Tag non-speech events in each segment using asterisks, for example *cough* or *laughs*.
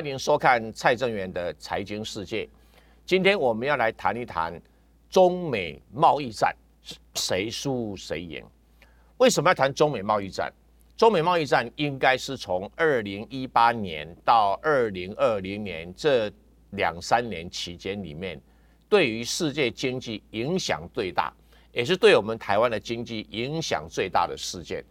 欢迎收看蔡正元的财经世界。今天我们要来谈一谈中美贸易战谁输谁赢。为什么要谈中美贸易战？中美贸易战应该是从二零一八年到二零二零年这两三年期间里面，对于世界经济影响最大，也是对我们台湾的经济影响最大的事件。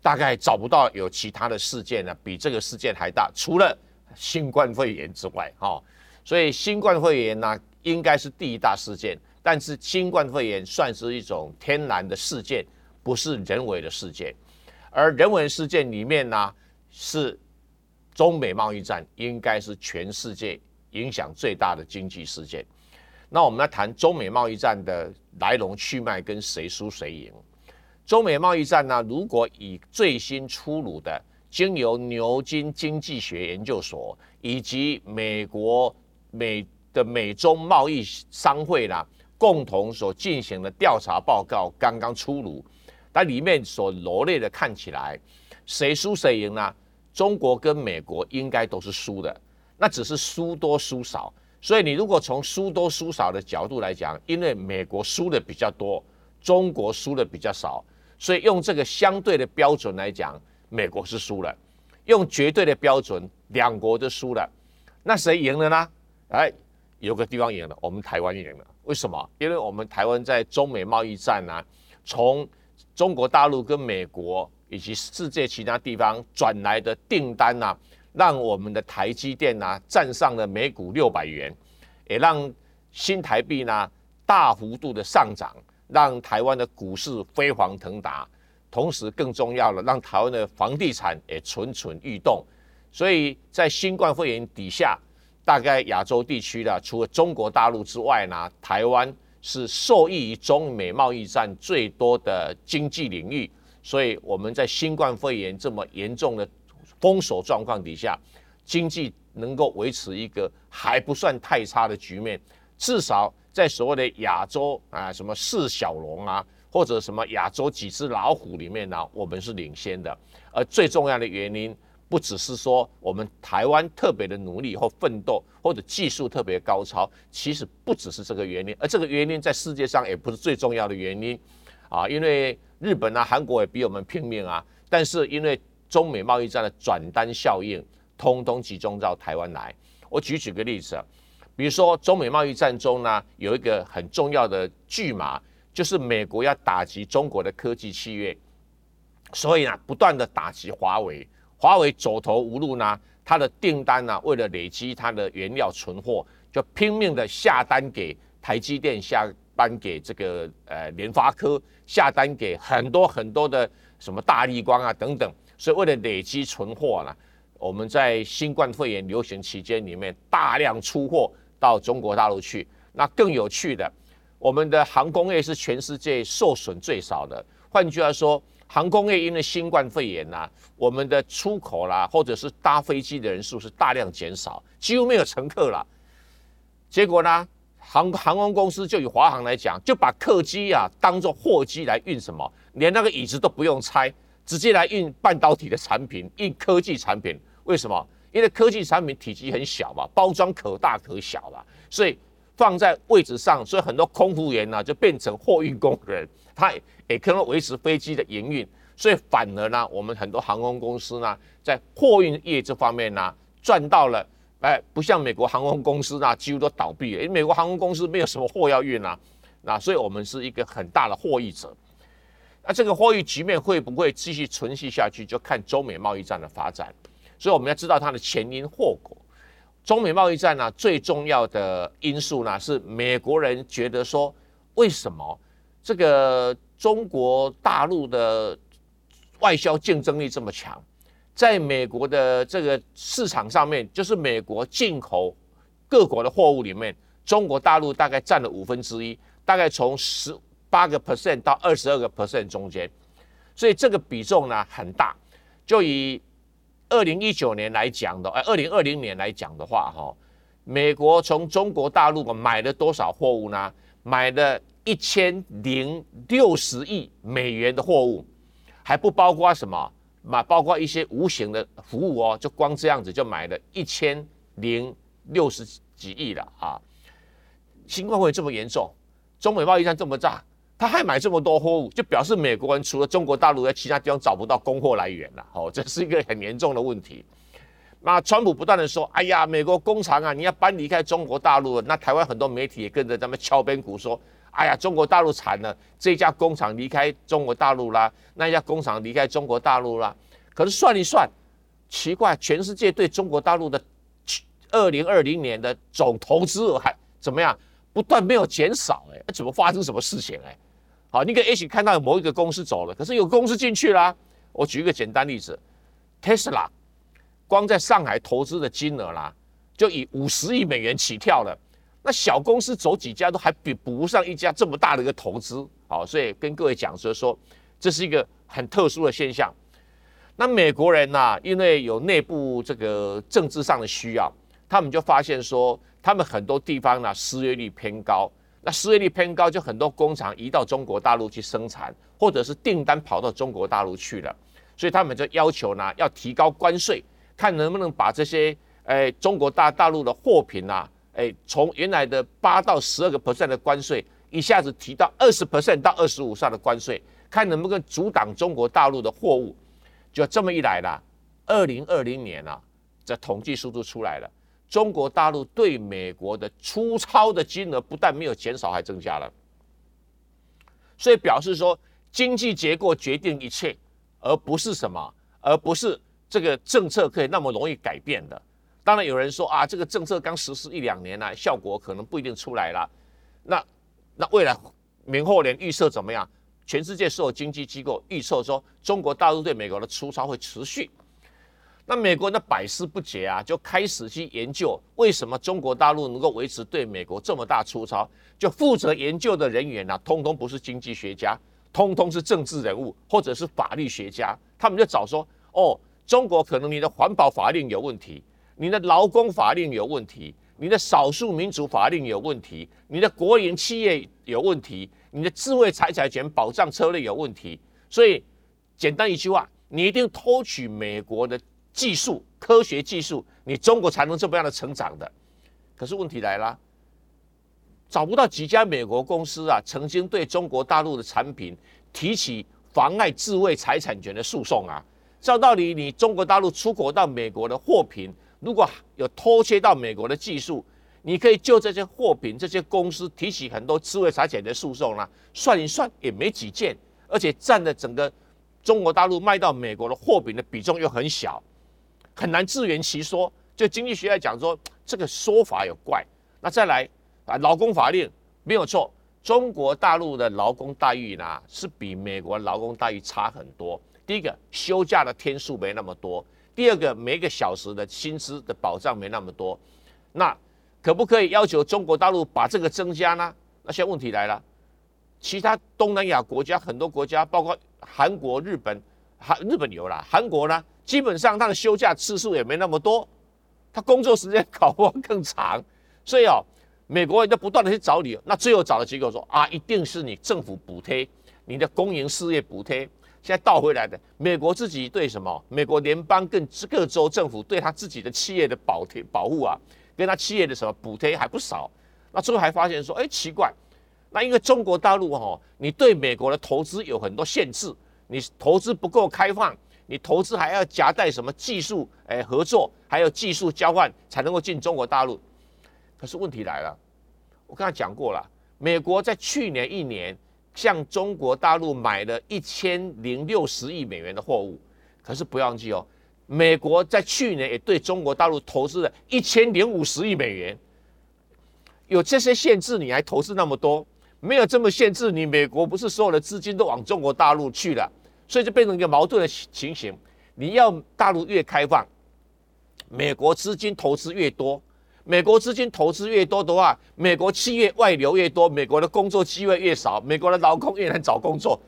大概找不到有其他的事件呢，比这个事件还大，除了新冠肺炎之外，哈，所以新冠肺炎呢应该是第一大事件，但是新冠肺炎算是一种天然的事件，不是人为的事件，而人为事件里面呢是中美贸易战，应该是全世界影响最大的经济事件。那我们来谈中美贸易战的来龙去脉跟谁输谁赢。中美贸易战呢？如果以最新出炉的，经由牛津经济学研究所以及美国美的美中贸易商会啦，共同所进行的调查报告刚刚出炉，那里面所罗列的看起来，谁输谁赢呢？中国跟美国应该都是输的，那只是输多输少。所以你如果从输多输少的角度来讲，因为美国输的比较多，中国输的比较少。所以用这个相对的标准来讲，美国是输了；用绝对的标准，两国都输了。那谁赢了呢？哎，有个地方赢了，我们台湾赢了。为什么？因为我们台湾在中美贸易战呢，从中国大陆跟美国以及世界其他地方转来的订单呢，让我们的台积电呢站上了每股六百元，也让新台币呢大幅度的上涨。让台湾的股市飞黄腾达，同时更重要了，让台湾的房地产也蠢蠢欲动。所以在新冠肺炎底下，大概亚洲地区的除了中国大陆之外呢，台湾是受益于中美贸易战最多的经济领域。所以我们在新冠肺炎这么严重的封锁状况底下，经济能够维持一个还不算太差的局面，至少。在所谓的亚洲啊，什么四小龙啊，或者什么亚洲几只老虎里面呢，我们是领先的。而最重要的原因，不只是说我们台湾特别的努力或奋斗，或者技术特别高超，其实不只是这个原因。而这个原因在世界上也不是最重要的原因啊，因为日本啊、韩国也比我们拼命啊。但是因为中美贸易战的转单效应，通通集中到台湾来。我举举个例子。比如说，中美贸易战中呢，有一个很重要的巨马，就是美国要打击中国的科技企业，所以呢，不断的打击华为，华为走投无路呢，它的订单呢，为了累积它的原料存货，就拼命的下单给台积电，下单给这个呃联发科，下单给很多很多的什么大力光啊等等，所以为了累积存货呢，我们在新冠肺炎流行期间里面大量出货。到中国大陆去，那更有趣的，我们的航空业是全世界受损最少的。换句话说，航空业因为新冠肺炎呐，我们的出口啦，或者是搭飞机的人数是大量减少，几乎没有乘客了。结果呢，航航空公司就以华航来讲，就把客机啊当做货机来运，什么连那个椅子都不用拆，直接来运半导体的产品，运科技产品。为什么？因为科技产品体积很小嘛，包装可大可小嘛，所以放在位置上，所以很多空服员呢就变成货运工人，他也可能维持飞机的营运，所以反而呢，我们很多航空公司呢，在货运业这方面呢赚到了，哎，不像美国航空公司呢几乎都倒闭了，因为美国航空公司没有什么货要运啊，那所以我们是一个很大的获益者。那这个货运局面会不会继续存续下去，就看中美贸易战的发展。所以我们要知道它的前因后果。中美贸易战呢，最重要的因素呢是美国人觉得说，为什么这个中国大陆的外销竞争力这么强？在美国的这个市场上面，就是美国进口各国的货物里面，中国大陆大概占了五分之一，大概从十八个 percent 到二十二个 percent 中间，所以这个比重呢很大。就以二零一九年来讲的，哎，二零二零年来讲的话，哈，美国从中国大陆买了多少货物呢？买了一千零六十亿美元的货物，还不包括什么？买包括一些无形的服务哦，就光这样子就买了一千零六十几亿了啊！新冠会这么严重，中美贸易战这么炸，他还买这么多货物，就表示美国人除了中国大陆，在其他地方找不到供货来源了。哦，*laughs* 这是一个很严重的问题。那川普不断的说：“哎呀，美国工厂啊，你要搬离开中国大陆。”那台湾很多媒体也跟着他们敲边鼓说：“哎呀，中国大陆惨了，这家工厂离开中国大陆啦，那家工厂离开中国大陆啦。”可是算一算，奇怪，全世界对中国大陆的二零二零年的总投资额还怎么样？不断没有减少，哎，怎么发生什么事情？哎，好，你可以一起看到有某一个公司走了，可是有公司进去啦。我举一个简单例子，Tesla，光在上海投资的金额啦，就以五十亿美元起跳了。那小公司走几家都还比不上一家这么大的一个投资，好，所以跟各位讲说说，这是一个很特殊的现象。那美国人呐，因为有内部这个政治上的需要，他们就发现说。他们很多地方呢失业率偏高，那失业率偏高，就很多工厂移到中国大陆去生产，或者是订单跑到中国大陆去了，所以他们就要求呢要提高关税，看能不能把这些诶中国大大陆的货品呐，诶从原来的八到十二个 percent 的关税，一下子提到二十 percent 到二十五上的关税，看能不能阻挡中国大陆的货物，就这么一来啦，二零二零年啊，这统计数字出来了。中国大陆对美国的出超的金额不但没有减少，还增加了，所以表示说经济结构决定一切，而不是什么，而不是这个政策可以那么容易改变的。当然有人说啊，这个政策刚实施一两年了，效果可能不一定出来了。那那未来明后年预测怎么样？全世界所有经济机构预测说，中国大陆对美国的出超会持续。那美国的百思不解啊，就开始去研究为什么中国大陆能够维持对美国这么大出超。就负责研究的人员呢，通通不是经济学家，通通是政治人物或者是法律学家。他们就找说，哦，中国可能你的环保法令有问题，你的劳工法令有问题，你的少数民族法令有问题，你的国营企业有问题，你的智慧财产权保障策略有问题。所以，简单一句话，你一定偷取美国的。技术、科学技术，你中国才能这么样的成长的。可是问题来了，找不到几家美国公司啊，曾经对中国大陆的产品提起妨碍智慧财产权的诉讼啊。照道理，你中国大陆出口到美国的货品，如果有偷窃到美国的技术，你可以就这些货品、这些公司提起很多智慧财产权的诉讼啦。算一算也没几件，而且占的整个中国大陆卖到美国的货品的比重又很小。很难自圆其说。就经济学来讲，说这个说法有怪。那再来啊，劳工法令没有错。中国大陆的劳工待遇呢，是比美国劳工待遇差很多。第一个，休假的天数没那么多；第二个，每个小时的薪资的保障没那么多。那可不可以要求中国大陆把这个增加呢？那现在问题来了，其他东南亚国家很多国家，包括韩国、日本，韩日本有了，韩国呢？基本上他的休假次数也没那么多，他工作时间搞不好更长，所以哦，美国人就不断的去找理由，那最后找的结果说啊，一定是你政府补贴，你的公营事业补贴，现在倒回来的，美国自己对什么？美国联邦跟各州政府对他自己的企业的保贴保护啊，跟他企业的什么补贴还不少，那最后还发现说，哎，奇怪，那因为中国大陆哈，你对美国的投资有很多限制，你投资不够开放。你投资还要夹带什么技术？哎，合作还有技术交换才能够进中国大陆。可是问题来了，我刚才讲过了，美国在去年一年向中国大陆买了一千零六十亿美元的货物。可是不要忘记哦，美国在去年也对中国大陆投资了一千零五十亿美元。有这些限制，你还投资那么多？没有这么限制，你美国不是所有的资金都往中国大陆去了？所以就变成一个矛盾的情形，你要大陆越开放，美国资金投资越多，美国资金投资越多的话，美国企业外流越多，美国的工作机会越少，美国的劳工越难找工作，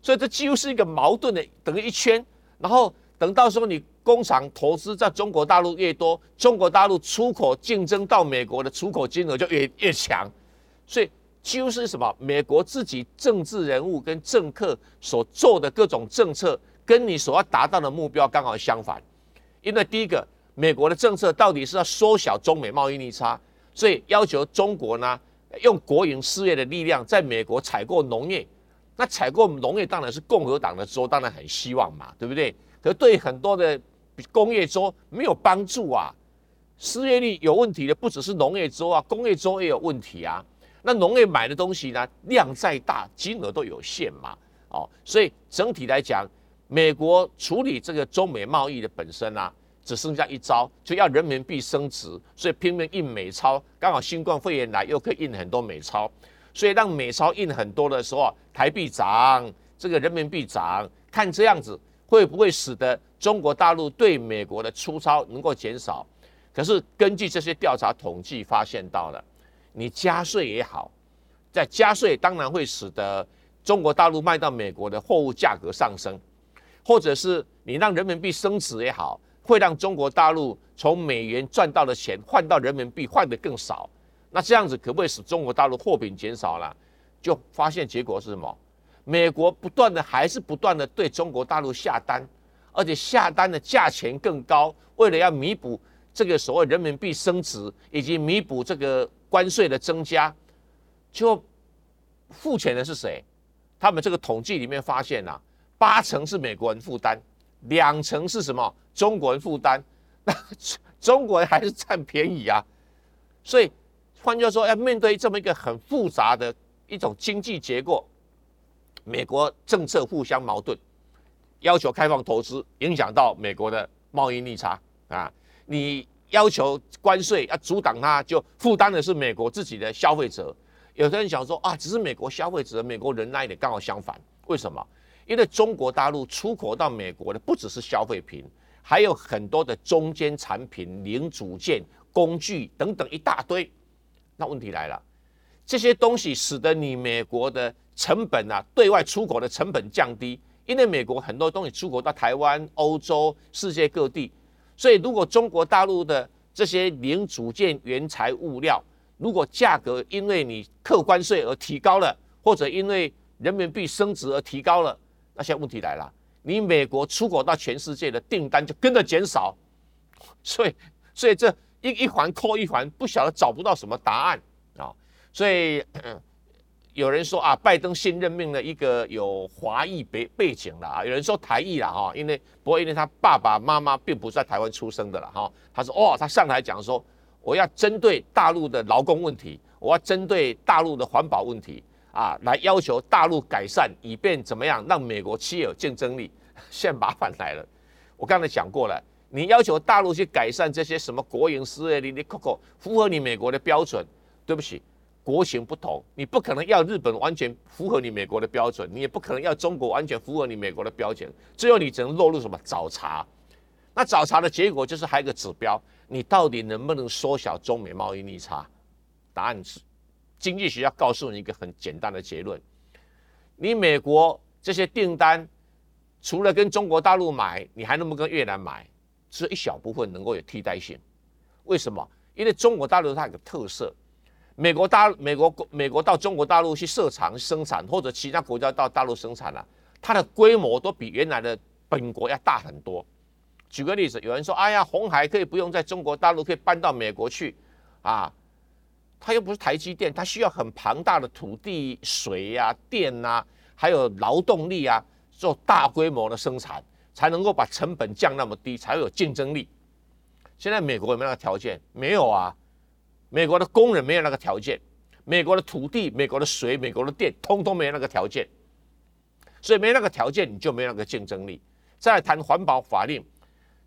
所以这几乎是一个矛盾的等于一圈。然后等到时候你工厂投资在中国大陆越多，中国大陆出口竞争到美国的出口金额就越越强，所以。就是什么？美国自己政治人物跟政客所做的各种政策，跟你所要达到的目标刚好相反。因为第一个，美国的政策到底是要缩小中美贸易逆差，所以要求中国呢用国营事业的力量在美国采购农业。那采购农业当然是共和党的州，当然很希望嘛，对不对？可是对很多的工业州没有帮助啊，失业率有问题的不只是农业州啊，工业州也有问题啊。那农业买的东西呢，量再大，金额都有限嘛，哦，所以整体来讲，美国处理这个中美贸易的本身啊，只剩下一招，就要人民币升值，所以拼命印美钞，刚好新冠肺炎来，又可以印很多美钞，所以让美钞印很多的时候，台币涨，这个人民币涨，看这样子会不会使得中国大陆对美国的出超能够减少？可是根据这些调查统计发现到了。你加税也好，在加税当然会使得中国大陆卖到美国的货物价格上升，或者是你让人民币升值也好，会让中国大陆从美元赚到的钱换到人民币换得更少。那这样子可不可以使中国大陆货品减少了？就发现结果是什么？美国不断的还是不断的对中国大陆下单，而且下单的价钱更高，为了要弥补这个所谓人民币升值以及弥补这个。关税的增加，就付钱的是谁？他们这个统计里面发现啊，八成是美国人负担，两成是什么？中国人负担。*laughs* 那中国人还是占便宜啊。所以换句话说，要面对这么一个很复杂的一种经济结构，美国政策互相矛盾，要求开放投资，影响到美国的贸易逆差啊，你。要求关税要阻挡它，就负担的是美国自己的消费者。有的人想说啊，只是美国消费者，美国人那一点刚好相反。为什么？因为中国大陆出口到美国的不只是消费品，还有很多的中间产品、零组件、工具等等一大堆。那问题来了，这些东西使得你美国的成本啊，对外出口的成本降低，因为美国很多东西出口到台湾、欧洲、世界各地。所以，如果中国大陆的这些零组件、原材物料，如果价格因为你客关税而提高了，或者因为人民币升值而提高了，那现在问题来了，你美国出口到全世界的订单就跟着减少。*laughs* 所以，所以这一一环扣一环，不晓得找不到什么答案啊。所以。有人说啊，拜登新任命了一个有华裔背背景的啊，有人说台裔了哈，因为不过因为他爸爸妈妈并不在台湾出生的了哈。他说哦，他上台讲说，我要针对大陆的劳工问题，我要针对大陆的环保问题啊，来要求大陆改善，以便怎么样让美国企业有竞争力。*laughs* 现在麻烦来了，我刚才讲过了，你要求大陆去改善这些什么国营事业，你你 COCO 符合你美国的标准，对不起。国情不同，你不可能要日本完全符合你美国的标准，你也不可能要中国完全符合你美国的标准，最后你只能落入什么找茬？那找茬的结果就是还有一个指标，你到底能不能缩小中美贸易逆差？答案是，经济学家告诉你一个很简单的结论：你美国这些订单，除了跟中国大陆买，你还能不能跟越南买？只有一小部分能够有替代性。为什么？因为中国大陆它有个特色。美国大美国美国到中国大陆去设厂生产，或者其他国家到大陆生产了，它的规模都比原来的本国要大很多。举个例子，有人说：“哎呀，红海可以不用在中国大陆，可以搬到美国去啊？它又不是台积电，它需要很庞大的土地、水呀、电呐，还有劳动力啊，做大规模的生产，才能够把成本降那么低，才会有竞争力。现在美国有没有那个条件？没有啊。”美国的工人没有那个条件，美国的土地、美国的水、美国的电，通通没有那个条件，所以没那个条件，你就没那个竞争力。再谈环保法令，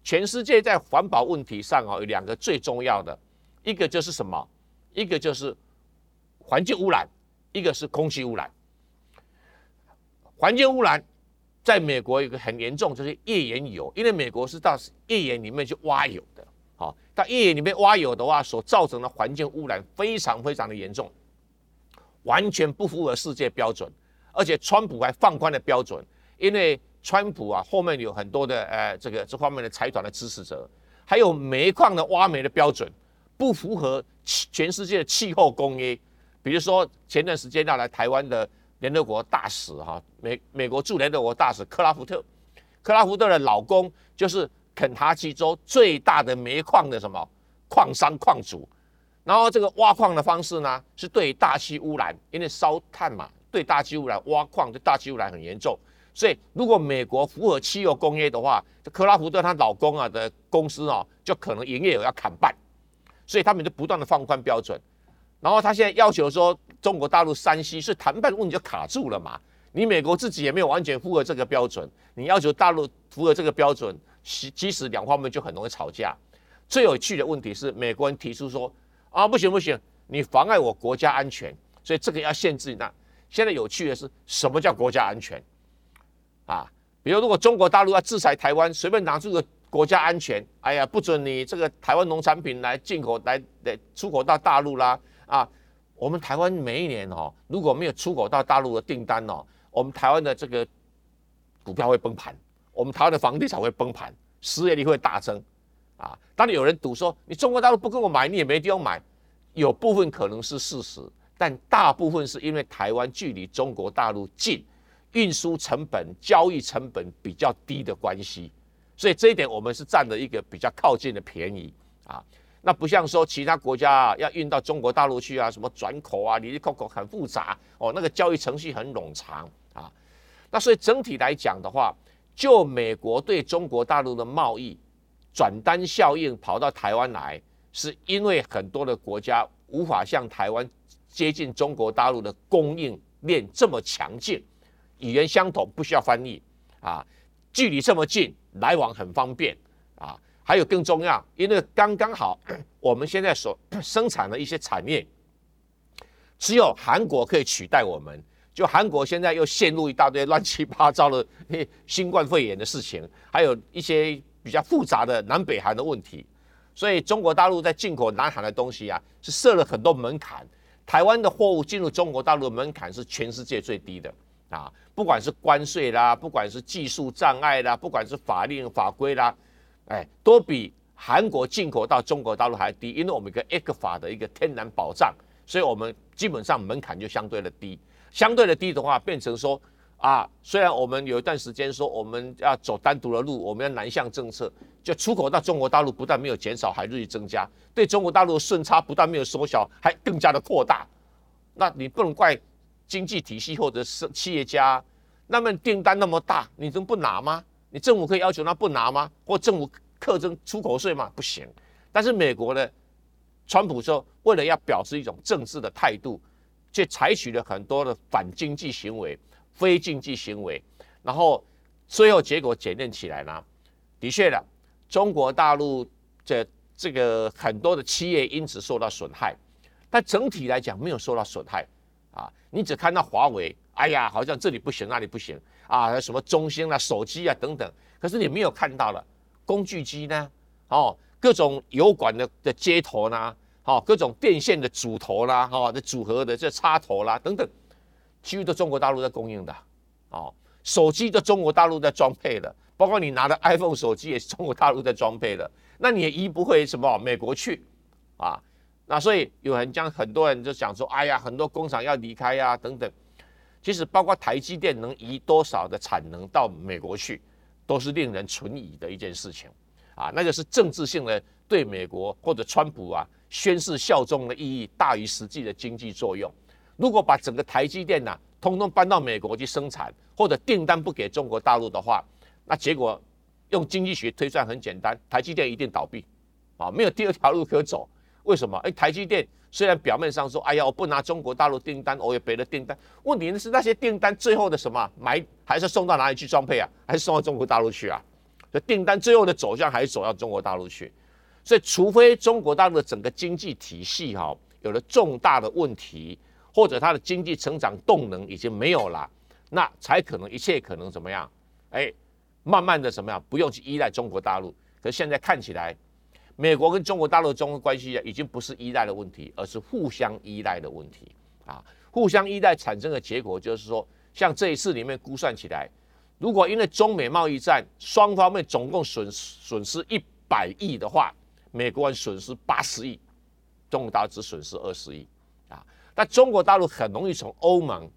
全世界在环保问题上啊，有两个最重要的，一个就是什么？一个就是环境污染，一个是空气污染。环境污染在美国有个很严重，就是页岩油，因为美国是到页岩里面去挖油。好，到页岩里面挖油的话，所造成的环境污染非常非常的严重，完全不符合世界标准。而且川普还放宽了标准，因为川普啊后面有很多的呃这个这方面的财团的支持者，还有煤矿的挖煤的标准不符合全世界的气候公约。比如说前段时间要来台湾的联合国大使哈美美国驻联合国大使克拉福特，克拉福特的老公就是。肯塔基州最大的煤矿的什么矿商矿主，然后这个挖矿的方式呢，是对大气污染，因为烧炭嘛，对大气污染，挖矿对大气污染很严重。所以如果美国符合汽油工业的话，这克拉福特她老公啊的公司哦，就可能营业额要砍半。所以他们就不断的放宽标准，然后他现在要求说中国大陆山西是谈判问题就卡住了嘛？你美国自己也没有完全符合这个标准，你要求大陆符合这个标准，其即使两方面就很容易吵架。最有趣的问题是，美国人提出说啊不行不行，你妨碍我国家安全，所以这个要限制。那现在有趣的是，什么叫国家安全？啊，比如如果中国大陆要制裁台湾，随便拿出个。国家安全，哎呀，不准你这个台湾农产品来进口来来出口到大陆啦！啊，我们台湾每一年哦，如果没有出口到大陆的订单哦，我们台湾的这个股票会崩盘，我们台湾的房地产会崩盘，失业率会大增。啊，当然有人赌说，你中国大陆不跟我买，你也没地方买。有部分可能是事实，但大部分是因为台湾距离中国大陆近，运输成本、交易成本比较低的关系。所以这一点我们是占了一个比较靠近的便宜啊，那不像说其他国家啊要运到中国大陆去啊，什么转口啊、离离口口很复杂哦，那个交易程序很冗长啊。那所以整体来讲的话，就美国对中国大陆的贸易转单效应跑到台湾来，是因为很多的国家无法像台湾接近中国大陆的供应链这么强劲，语言相同不需要翻译啊，距离这么近。来往很方便啊，还有更重要，因为刚刚好，我们现在所生产的一些产业，只有韩国可以取代我们。就韩国现在又陷入一大堆乱七八糟的 *laughs* 新冠肺炎的事情，还有一些比较复杂的南北韩的问题，所以中国大陆在进口南韩的东西啊，是设了很多门槛。台湾的货物进入中国大陆的门槛是全世界最低的。啊，不管是关税啦，不管是技术障碍啦，不管是法令法规啦，哎，都比韩国进口到中国大陆还低，因为我们一个 A 克法的一个天然保障，所以我们基本上门槛就相对的低。相对的低的话，变成说啊，虽然我们有一段时间说我们要走单独的路，我们要南向政策，就出口到中国大陆不但没有减少，还日益增加，对中国大陆的顺差不但没有缩小，还更加的扩大。那你不能怪。经济体系或者是企业家，那么订单那么大，你能不拿吗？你政府可以要求他不拿吗？或政府课征出口税吗？不行。但是美国呢，川普说，为了要表示一种政治的态度，却采取了很多的反经济行为、非经济行为，然后最后结果检验起来呢，的确的，中国大陆这这个很多的企业因此受到损害，但整体来讲没有受到损害。啊，你只看到华为，哎呀，好像这里不行，那里不行啊，什么中兴啊、手机啊等等，可是你没有看到了工具机呢，哦，各种油管的的接头呢，哦，各种电线的组头啦，哈，的组合的这插头啦等等，几乎都中国大陆在供应的，哦，手机都中国大陆在装配的，包括你拿的 iPhone 手机也是中国大陆在装配的，那你也移不会什么美国去，啊。那所以有人讲，很多人就想说，哎呀，很多工厂要离开呀，等等。其实包括台积电能移多少的产能到美国去，都是令人存疑的一件事情啊。那个是政治性的对美国或者川普啊宣誓效忠的意义大于实际的经济作用。如果把整个台积电呐通通搬到美国去生产，或者订单不给中国大陆的话，那结果用经济学推算很简单，台积电一定倒闭啊，没有第二条路可走。为什么？哎，台积电虽然表面上说，哎呀，我不拿中国大陆订单，我有别的订单。问题是那些订单最后的什么买，还是送到哪里去装配啊？还是送到中国大陆去啊？这订单最后的走向还是走到中国大陆去。所以，除非中国大陆的整个经济体系哈有了重大的问题，或者它的经济成长动能已经没有了，那才可能一切可能怎么样？哎，慢慢的怎么样？不用去依赖中国大陆。可是现在看起来。美国跟中国大陆中的关系，已经不是依赖的问题，而是互相依赖的问题啊。互相依赖产生的结果就是说，像这一次里面估算起来，如果因为中美贸易战双方面总共损损失一百亿的话，美国人损失八十亿，中国大陆只损失二十亿啊。但中国大陆很容易从欧盟、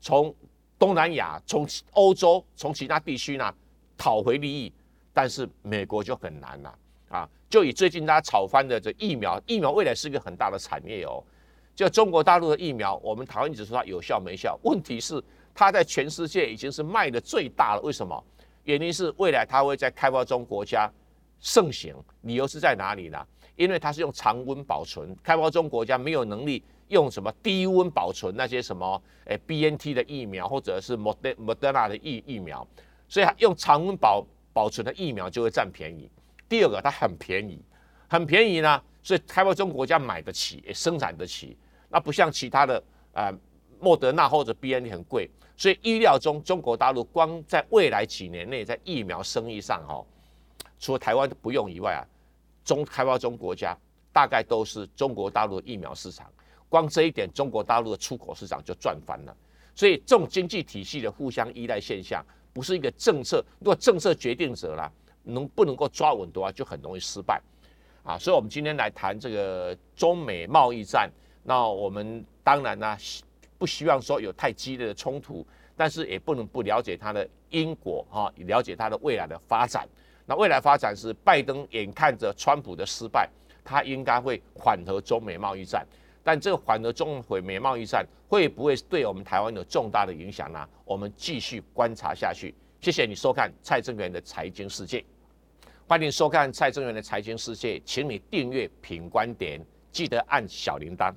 从东南亚、从欧洲、从其他地区呢讨回利益。但是美国就很难了啊！就以最近大家炒翻的这疫苗，疫苗未来是一个很大的产业哦。就中国大陆的疫苗，我们台湾只说它有效没效，问题是它在全世界已经是卖的最大了。为什么？原因是未来它会在开发中国家盛行，理由是在哪里呢？因为它是用常温保存，开发中国家没有能力用什么低温保存那些什么诶 B N T 的疫苗或者是 Mod Moderna 的疫疫苗，所以用常温保保存的疫苗就会占便宜。第二个，它很便宜，很便宜呢，所以开发中国家买得起，也生产得起。那不像其他的啊，莫德纳或者 B N T 很贵，所以意料中中国大陆光在未来几年内在疫苗生意上哈，除了台湾不用以外啊，中开发中国家大概都是中国大陆疫苗市场，光这一点中国大陆的出口市场就赚翻了。所以这种经济体系的互相依赖现象，不是一个政策，如果政策决定者啦，能不能够抓稳的话，就很容易失败啊。所以我们今天来谈这个中美贸易战。那我们当然呢，不希望说有太激烈的冲突，但是也不能不了解它的因果哈，了解它的未来的发展。那未来发展是拜登眼看着川普的失败，他应该会缓和中美贸易战，但这个缓和中美贸易战会不会对我们台湾有重大的影响呢？我们继续观察下去。谢谢你收看蔡正元的财经世界，欢迎收看蔡正元的财经世界，请你订阅品观点，记得按小铃铛。